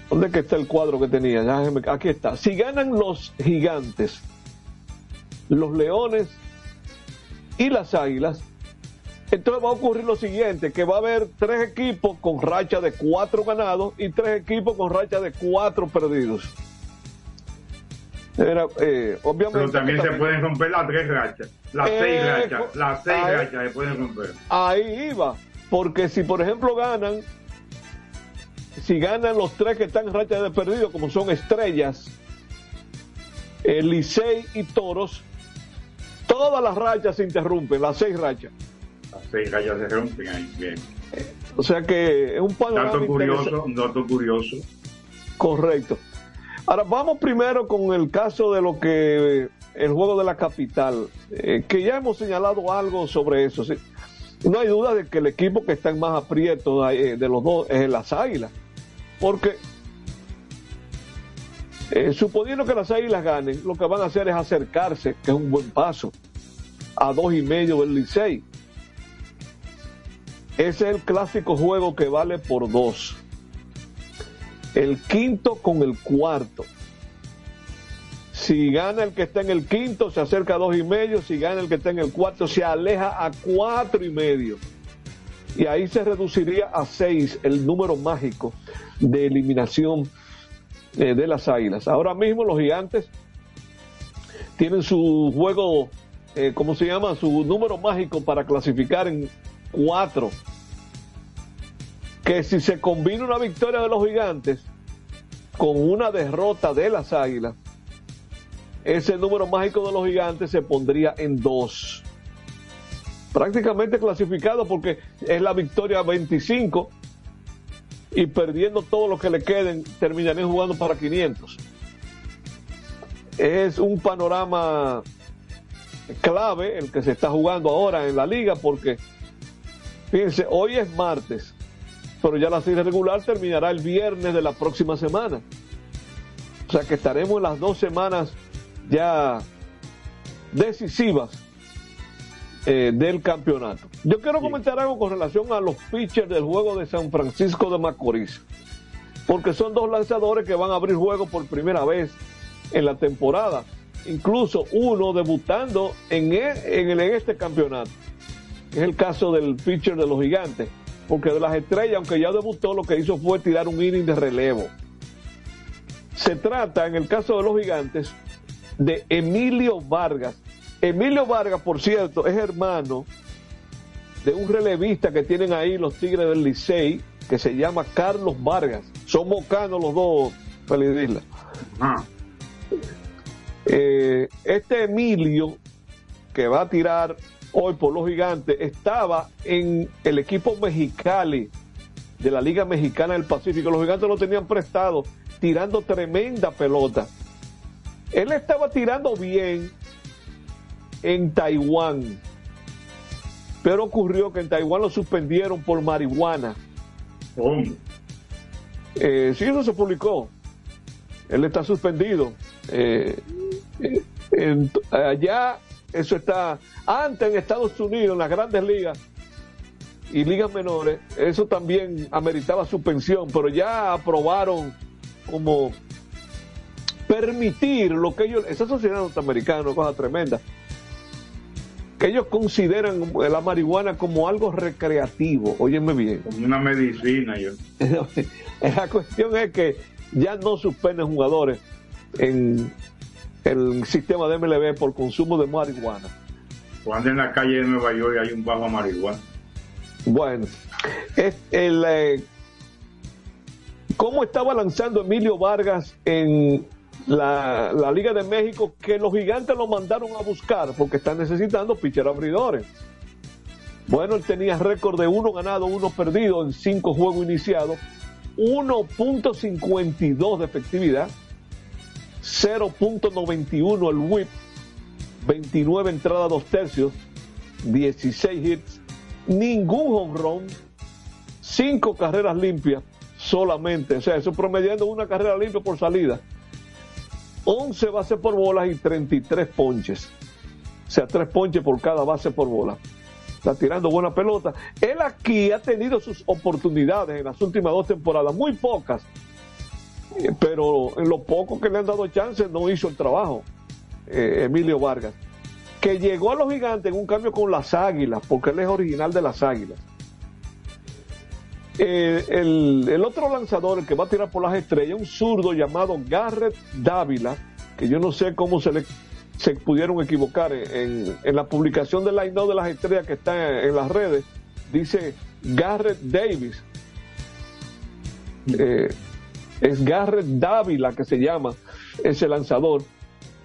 ¿dónde es que está el cuadro que tenía? Aquí está. Si ganan los gigantes, los leones y las águilas, entonces va a ocurrir lo siguiente, que va a haber tres equipos con racha de cuatro ganados y tres equipos con racha de cuatro perdidos. Era, eh, obviamente, Pero también se pueden romper las tres rachas, las seis Eh, rachas, las seis ahí- rachas se pueden romper. Ahí iba, porque si por ejemplo ganan, si ganan los tres que están en racha de perdido, como son estrellas, el Licey y Toros, todas las rachas se interrumpen, las seis rachas. Las seis rachas se rompen ahí, bien. O sea que es un panorama Dato curioso, un dato curioso. Correcto. Ahora vamos primero con el caso de lo que eh, el juego de la capital, eh, que ya hemos señalado algo sobre eso. sí. No hay duda de que el equipo que está en más aprieto eh, de los dos es las Águilas, porque eh, suponiendo que las Águilas ganen, lo que van a hacer es acercarse, que es un buen paso, a dos y medio del Licey. Ese es el clásico juego que vale por dos el quinto con el cuarto. Si gana el que está en el quinto, se acerca a dos y medio. Si gana el que está en el cuarto, se aleja a cuatro y medio. Y ahí se reduciría a seis el número mágico de eliminación eh, de las águilas. Ahora mismo los gigantes tienen su juego, eh, ¿cómo se llama? Su número mágico para clasificar en cuatro que si se combina una victoria de los gigantes con una derrota de las águilas, ese número mágico de los gigantes se pondría en dos. Prácticamente clasificado porque es la victoria 25 y perdiendo todo lo que le queden terminarían jugando para 500. Es un panorama clave el que se está jugando ahora en la liga porque, fíjense, hoy es martes pero ya la serie regular terminará el viernes de la próxima semana. O sea que estaremos en las dos semanas ya decisivas eh, del campeonato. Yo quiero comentar algo con relación a los pitchers del juego de San Francisco de Macorís, porque son dos lanzadores que van a abrir juego por primera vez en la temporada, incluso uno debutando en, e- en, el- en este campeonato, es el caso del pitcher de los gigantes porque de las estrellas, aunque ya debutó, lo que hizo fue tirar un inning de relevo. Se trata, en el caso de los gigantes, de Emilio Vargas. Emilio Vargas, por cierto, es hermano de un relevista que tienen ahí los Tigres del Licey, que se llama Carlos Vargas. Son mocanos los dos, Feliz Isla. Eh, este Emilio, que va a tirar hoy por los gigantes, estaba en el equipo Mexicali de la Liga Mexicana del Pacífico. Los gigantes lo tenían prestado, tirando tremenda pelota. Él estaba tirando bien en Taiwán, pero ocurrió que en Taiwán lo suspendieron por marihuana. Eh, sí, eso se publicó. Él está suspendido. Eh, eh, en- allá, eso está. Antes en Estados Unidos, en las grandes ligas y ligas menores, eso también ameritaba suspensión, pero ya aprobaron como permitir lo que ellos. Esa sociedad norteamericana, una cosa tremenda. Que ellos consideran la marihuana como algo recreativo. Óyeme bien. Como una medicina, yo. La cuestión es que ya no suspenden jugadores en el sistema de MLB por consumo de marihuana. Cuando en la calle de Nueva York hay un bajo a marihuana. Bueno, es el, eh, ¿cómo estaba lanzando Emilio Vargas en la, la Liga de México? Que los gigantes lo mandaron a buscar porque están necesitando pitcher abridores. Bueno, él tenía récord de uno ganado, uno perdido en cinco juegos iniciados, 1.52 de efectividad, 0.91 el whip, 29 entradas, dos tercios, 16 hits, ningún home run, 5 carreras limpias solamente, o sea, eso promediando una carrera limpia por salida, 11 bases por bolas y 33 ponches, o sea, 3 ponches por cada base por bola. Está tirando buena pelota. Él aquí ha tenido sus oportunidades en las últimas dos temporadas, muy pocas, eh, pero en lo poco que le han dado chance no hizo el trabajo. eh, Emilio Vargas, que llegó a los gigantes en un cambio con las águilas, porque él es original de las águilas. Eh, el, otro lanzador, el que va a tirar por las estrellas, un zurdo llamado Garrett Dávila, que yo no sé cómo se le pudieron equivocar en, la publicación del line de las estrellas que está en, en las redes, dice Garrett Davis. Eh, es Garrett Dávila que se llama ese lanzador.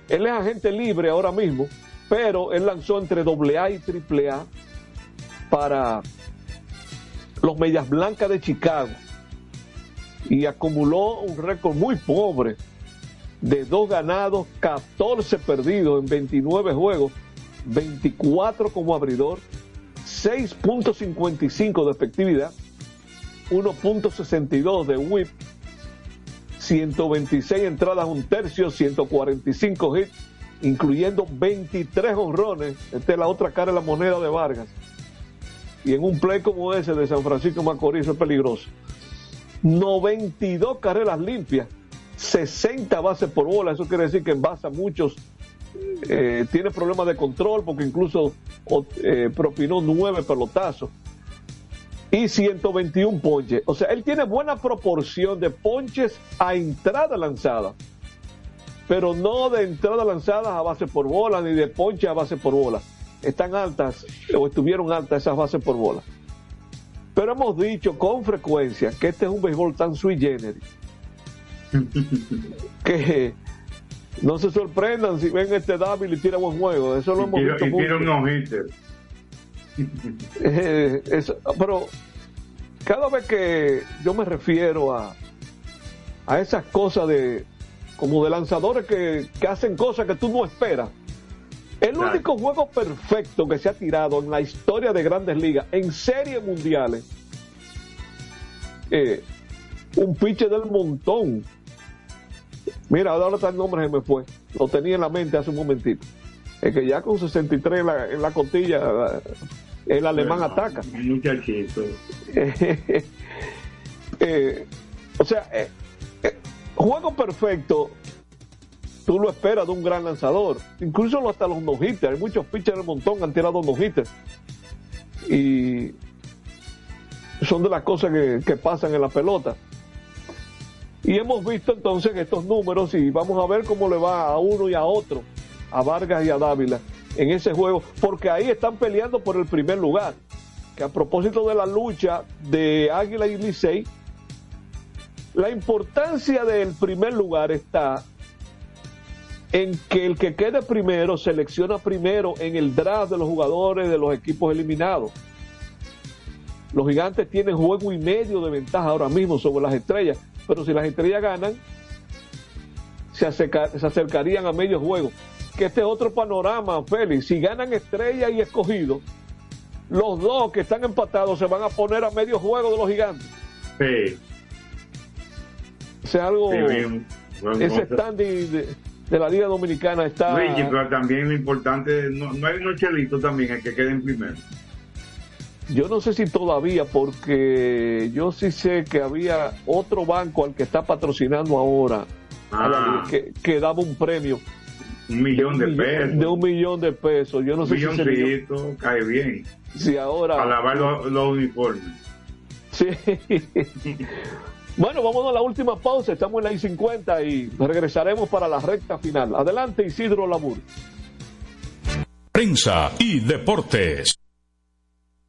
Él es agente libre ahora mismo, pero él lanzó entre AA y AAA para los Medias Blancas de Chicago y acumuló un récord muy pobre de dos ganados, 14 perdidos en 29 juegos, 24 como abridor, 6.55 de efectividad, 1.62 de whip, 126 entradas, un tercio, 145 hits, incluyendo 23 honrones. Esta es la otra cara de la moneda de Vargas. Y en un play como ese de San Francisco Macorís es peligroso. 92 carreras limpias, 60 bases por bola. Eso quiere decir que en base a muchos eh, tiene problemas de control porque incluso eh, propinó nueve pelotazos y 121 ponches. O sea, él tiene buena proporción de ponches a entrada lanzada, pero no de entrada lanzadas a base por bola ni de ponche a base por bola. Están altas o estuvieron altas esas bases por bola. Pero hemos dicho con frecuencia que este es un béisbol tan sui generis que no se sorprendan si ven este David y tira buen juego. Eso lo hemos Y visto y tira. Eh, es- pero cada vez que yo me refiero a, a esas cosas de como de lanzadores que, que hacen cosas que tú no esperas. El único juego perfecto que se ha tirado en la historia de grandes ligas, en series mundiales, eh, un pitcher del montón. Mira, ahora está el nombre se me fue. Lo tenía en la mente hace un momentito. Es que ya con 63 en la, en la costilla, el alemán Bueno, ataca. Muchachito. Eh, o sea, eh, eh, juego perfecto, tú lo esperas de un gran lanzador. Incluso hasta los no-hitters. Hay muchos pitchers del montón que han tirado no-hitters. Y son de las cosas que, que pasan en la pelota. Y hemos visto entonces estos números y vamos a ver cómo le va a uno y a otro, a Vargas y a Dávila, en ese juego, porque ahí están peleando por el primer lugar. Que a propósito de la lucha de Águila y Licey, la importancia del primer lugar está en que el que quede primero selecciona primero en el draft de los jugadores de los equipos eliminados. Los gigantes tienen juego y medio de ventaja ahora mismo sobre las estrellas, pero si las estrellas ganan, se, acerca- se acercarían a medio juego. Que este otro panorama, Félix, si ganan Estrella y Escogido, los dos que están empatados se van a poner a medio juego de los gigantes. Sí, O sea, algo, sí, bien. Bueno, ese standing de, de la Liga Dominicana está... Luigi, pero también lo importante, no, no hay unos chelitos también, el que queden primero. Yo no sé si todavía, porque yo sí sé que había otro banco al que está patrocinando ahora, a la Ah. que, que daba un premio. Un millón de un millón- pesos. De un millón de pesos. Yo no Un sé si, milloncito, cae bien. si ahora. Para lavar los, los uniformes. Sí. bueno, vamos a la última pausa. Estamos en la I-50 y regresaremos para la recta final. Adelante, Isidro Lamur. Prensa y deportes.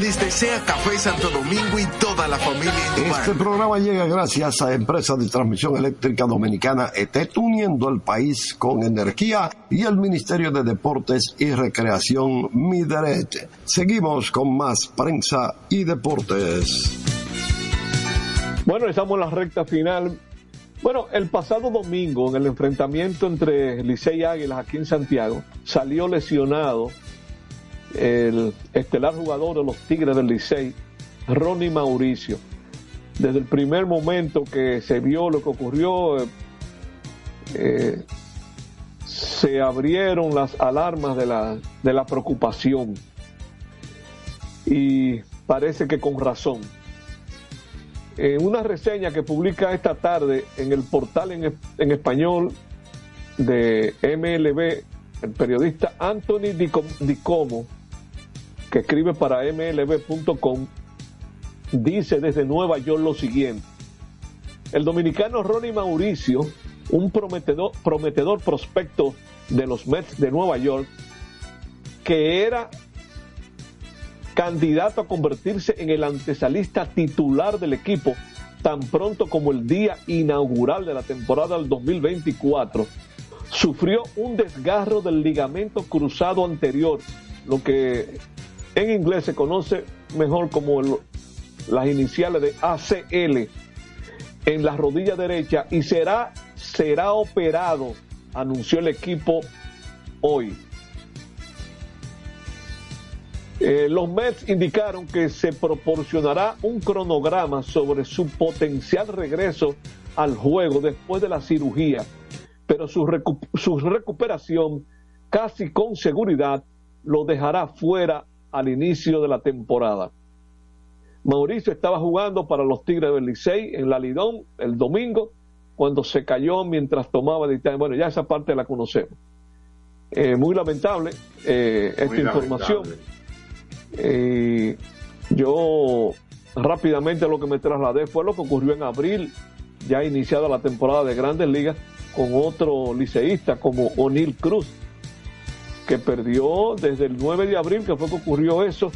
Les desea Café Santo Domingo y toda la familia. Este programa llega gracias a Empresa de Transmisión Eléctrica Dominicana ETET, uniendo el país con energía y el Ministerio de Deportes y Recreación Mideret. Seguimos con más prensa y deportes. Bueno, estamos en la recta final. Bueno, el pasado domingo, en el enfrentamiento entre Licey y Águilas aquí en Santiago, salió lesionado el estelar jugador de los Tigres del Licey, Ronnie Mauricio. Desde el primer momento que se vio lo que ocurrió, eh, eh, se abrieron las alarmas de la, de la preocupación. Y parece que con razón. En una reseña que publica esta tarde en el portal en, en español de MLB, el periodista Anthony Dicom- Dicomo, que escribe para mlb.com, dice desde Nueva York lo siguiente. El dominicano Ronnie Mauricio, un prometedor, prometedor prospecto de los Mets de Nueva York, que era candidato a convertirse en el antesalista titular del equipo tan pronto como el día inaugural de la temporada del 2024, sufrió un desgarro del ligamento cruzado anterior, lo que en inglés se conoce mejor como las iniciales de ACL en la rodilla derecha y será, será operado, anunció el equipo hoy. Eh, los Mets indicaron que se proporcionará un cronograma sobre su potencial regreso al juego después de la cirugía, pero su, su recuperación casi con seguridad lo dejará fuera al inicio de la temporada. Mauricio estaba jugando para los Tigres del Licey en la Lidón el domingo cuando se cayó mientras tomaba dictamen. Bueno, ya esa parte la conocemos. Eh, muy lamentable eh, esta Muy información. lamentable. Eh, yo rápidamente lo que me trasladé fue lo que ocurrió en abril, ya iniciada la temporada de Grandes Ligas, con otro liceísta como O'Neill Cruz, que perdió desde el 9 de abril, que fue que ocurrió eso,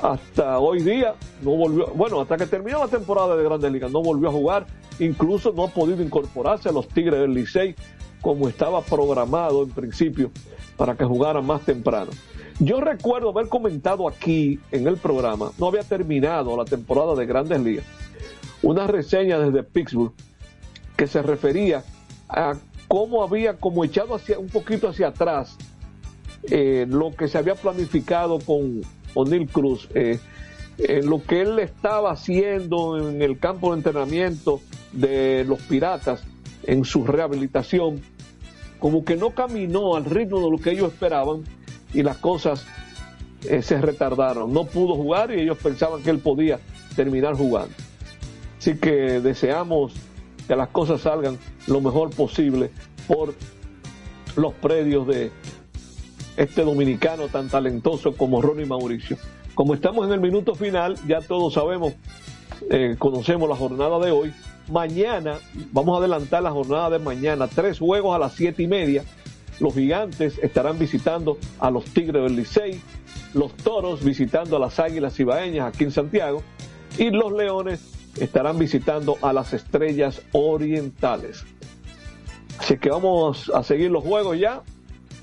hasta hoy día, no volvió, bueno, hasta que terminó la temporada de Grandes Ligas, no volvió a jugar, incluso no ha podido incorporarse a los Tigres del Licey como estaba programado en principio para que jugara más temprano. Yo recuerdo haber comentado aquí en el programa, no había terminado la temporada de Grandes Ligas, una reseña desde Pittsburgh que se refería a cómo había como echado hacia, un poquito hacia atrás eh, lo que se había planificado con O'Neill Cruz, eh, eh, lo que él estaba haciendo en el campo de entrenamiento de los piratas en su rehabilitación, como que no caminó al ritmo de lo que ellos esperaban y las cosas se retardaron. No pudo jugar y ellos pensaban que él podía terminar jugando. Así que deseamos que las cosas salgan lo mejor posible por los predios de este dominicano tan talentoso como Ronnie Mauricio. Como estamos en el minuto final, ya todos sabemos, eh, conocemos la jornada de hoy. Mañana, vamos a adelantar la jornada de mañana, tres juegos a las siete y media. Los gigantes estarán visitando a los Tigres del Licey, los Toros visitando a las Águilas Ibaeñas aquí en Santiago y los Leones estarán visitando a las Estrellas Orientales. Así que vamos a seguir los juegos ya.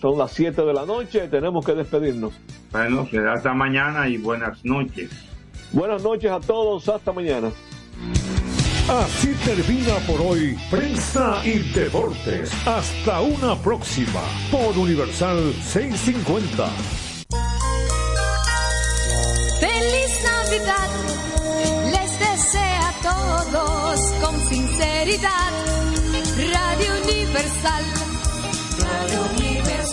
Son las 7 de la noche, tenemos que despedirnos. Bueno, será hasta mañana y buenas noches. Buenas noches a todos, hasta mañana. Así termina por hoy Prensa y Deportes. Hasta una próxima por Universal 650. Feliz Navidad, les desea a todos con sinceridad. Radio Universal, Radio Universal.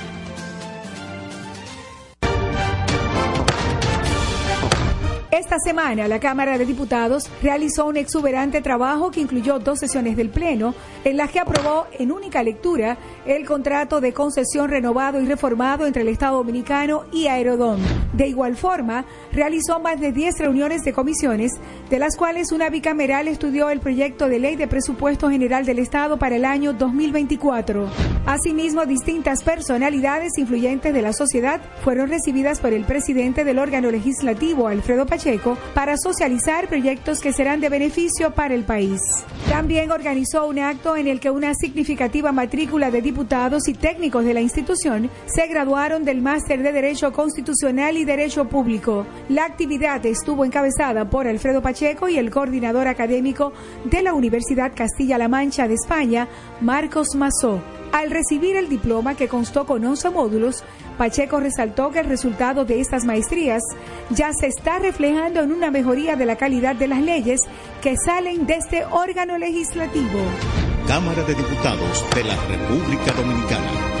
Esta semana la Cámara de Diputados realizó un exuberante trabajo que incluyó dos sesiones del Pleno, en las que aprobó en única lectura el contrato de concesión renovado y reformado entre el Estado Dominicano y Aerodón. De igual forma, realizó más de 10 reuniones de comisiones, de las cuales una bicameral estudió el proyecto de ley de presupuesto general del Estado para el año 2024. Asimismo, distintas personalidades influyentes de la sociedad fueron recibidas por el presidente del órgano legislativo, Alfredo Pacheco, para socializar proyectos que serán de beneficio para el país. También organizó un acto en el que una significativa matrícula de diputados y técnicos de la institución se graduaron del máster de Derecho Constitucional y Derecho Público. La actividad estuvo encabezada por Alfredo Pacheco y el coordinador académico de la Universidad Castilla-La Mancha de España, Marcos Mazó. Al recibir el diploma que constó con 11 módulos, Pacheco resaltó que el resultado de estas maestrías ya se está reflejando en una mejoría de la calidad de las leyes que salen de este órgano legislativo. Cámara de Diputados de la República Dominicana.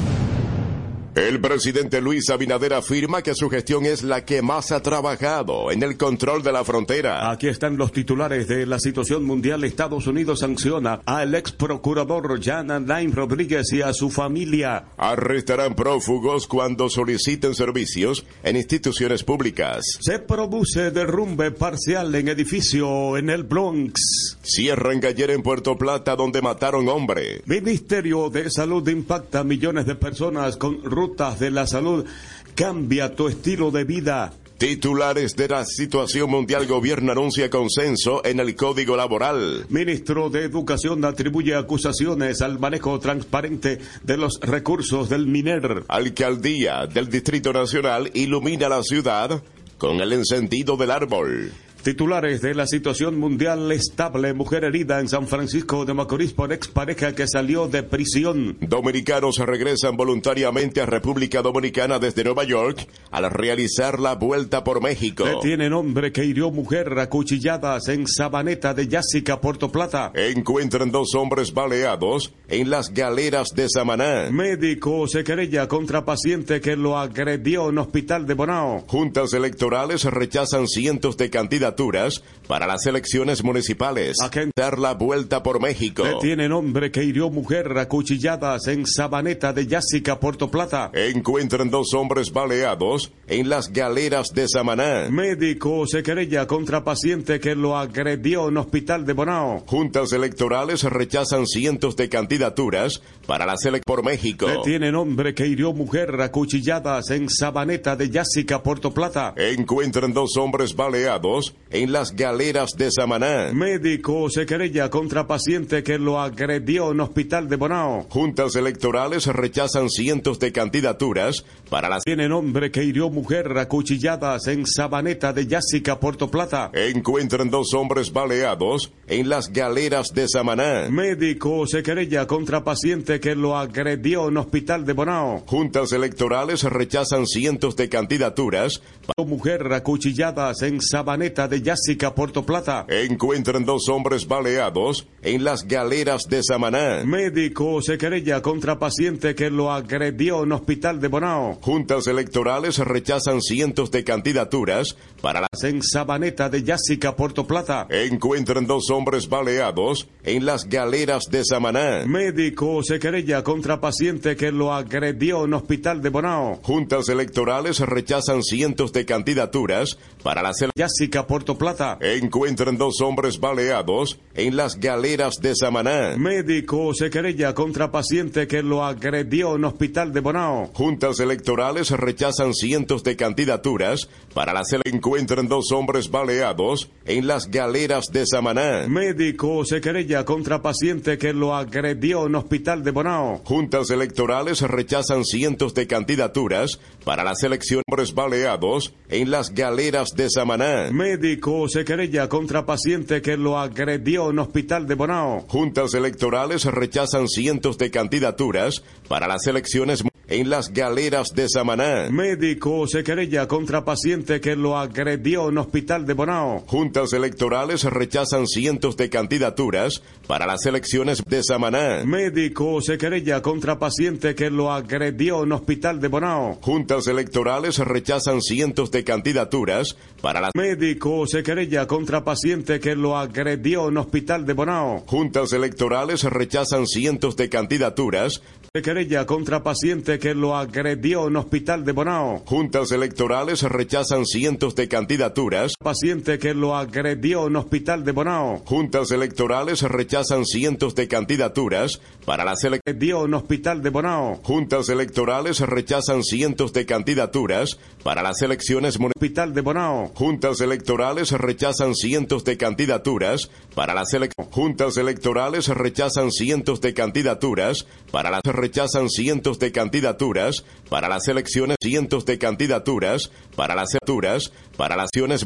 El presidente Luis Abinader afirma que su gestión es la que más ha trabajado en el control de la frontera. Aquí están los titulares de la situación mundial. Estados Unidos sanciona al ex procurador Jan Alain Rodríguez y a su familia. Arrestarán prófugos cuando soliciten servicios en instituciones públicas. Se produce derrumbe parcial en edificio en el Bronx. Cierran gallera en Puerto Plata donde mataron hombre. Ministerio de Salud impacta a millones de personas con rutas de la salud. Cambia tu estilo de vida. Titulares de la situación mundial gobierno anuncia consenso en el Código Laboral. Ministro de Educación atribuye acusaciones al manejo transparente de los recursos del MINER. Alcaldía del Distrito Nacional ilumina la ciudad con el encendido del árbol. Titulares de la situación mundial estable, mujer herida en San Francisco de Macorís por expareja que salió de prisión. Dominicanos regresan voluntariamente a República Dominicana desde Nueva York al realizar la vuelta por México. Detienen hombre que hirió mujer a cuchilladas en Sabaneta de Yásica, Puerto Plata. Encuentran dos hombres baleados en las galeras de Samaná. Médico se querella contra paciente que lo agredió en hospital de Bonao. Juntas electorales rechazan cientos de candidaturas para las elecciones municipales. Dar la vuelta por México. Detienen hombre que hirió mujer a cuchilladas en Sabaneta de Yásica, Puerto Plata. Encuentran dos hombres baleados en las galeras de Samaná. Médico se querella contra paciente que lo agredió en hospital de Bonao. Juntas electorales rechazan cientos de candidaturas para las elecciones por México. Detienen hombre que hirió mujer a cuchilladas en Sabaneta de Yásica, Puerto Plata. Encuentran dos hombres baleados en las galeras de Samaná. Médico se querella contra paciente que lo agredió en hospital de Bonao. Juntas electorales rechazan cientos de candidaturas para las... Tienen hombre que hirió mujer a cuchilladas en Sabaneta de Yásica, Puerto Plata. Encuentran dos hombres baleados en las galeras de Samaná. Médico se querella contra paciente que lo agredió en hospital de Bonao. Juntas electorales rechazan cientos de candidaturas para mujer a cuchilladas en Sabaneta de Yásica, Puerto Plata. Encuentran dos hombres baleados en las galeras de Samaná. Médico se querella contra paciente que lo agredió en hospital de Bonao. Juntas electorales rechazan cientos de candidaturas para las... En Sabaneta de Yásica, Puerto Plata. Encuentran dos hombres baleados en las galeras de Samaná. Médico se querella contra paciente que lo agredió en hospital de Bonao. Juntas electorales rechazan cientos de candidaturas para las... Yásica, Puerto Plata. Encuentran dos hombres baleados en las galeras de Samaná. Médico se querella contra paciente que lo agredió en hospital de Bonao. Juntas electorales rechazan cientos de candidaturas para las encuentran dos hombres baleados en las galeras de Samaná. Médico se querella contra paciente que lo agredió en hospital de Bonao. Juntas electorales rechazan cientos de candidaturas para las elecciones baleados en las galeras de Samaná. Médico se querella contra paciente que lo agredió en hospital de Bonao. Juntas electorales rechazan cientos de candidaturas para las elecciones en las galeras de Samaná. Médico se querella contra paciente que lo agredió en hospital de Bonao. Juntas electorales rechazan cientos de candidaturas para las elecciones de Samaná. Médico se querella contra paciente que lo agredió en hospital de Bonao. Juntas electorales rechazan cientos de candidaturas para las... Médico se querella contra paciente que lo agredió en hospital de Bonao. Juntas electorales rechazan cientos de candidaturas se querella contra paciente que lo agredió en hospital de Bonao. Juntas electorales rechazan cientos de candidaturas. Paciente que lo agredió en hospital de Bonao. Juntas electorales rechazan cientos de candidaturas para las elecciones. en hospital de Bonao. Juntas electorales rechazan cientos de candidaturas para las elecciones hospital de Bonao. Juntas electorales rechazan cientos de candidaturas para las elecciones. Juntas electorales rechazan cientos de candidaturas para las rechazan cientos de candidaturas para las elecciones, cientos de candidaturas para las elecciones, para las elecciones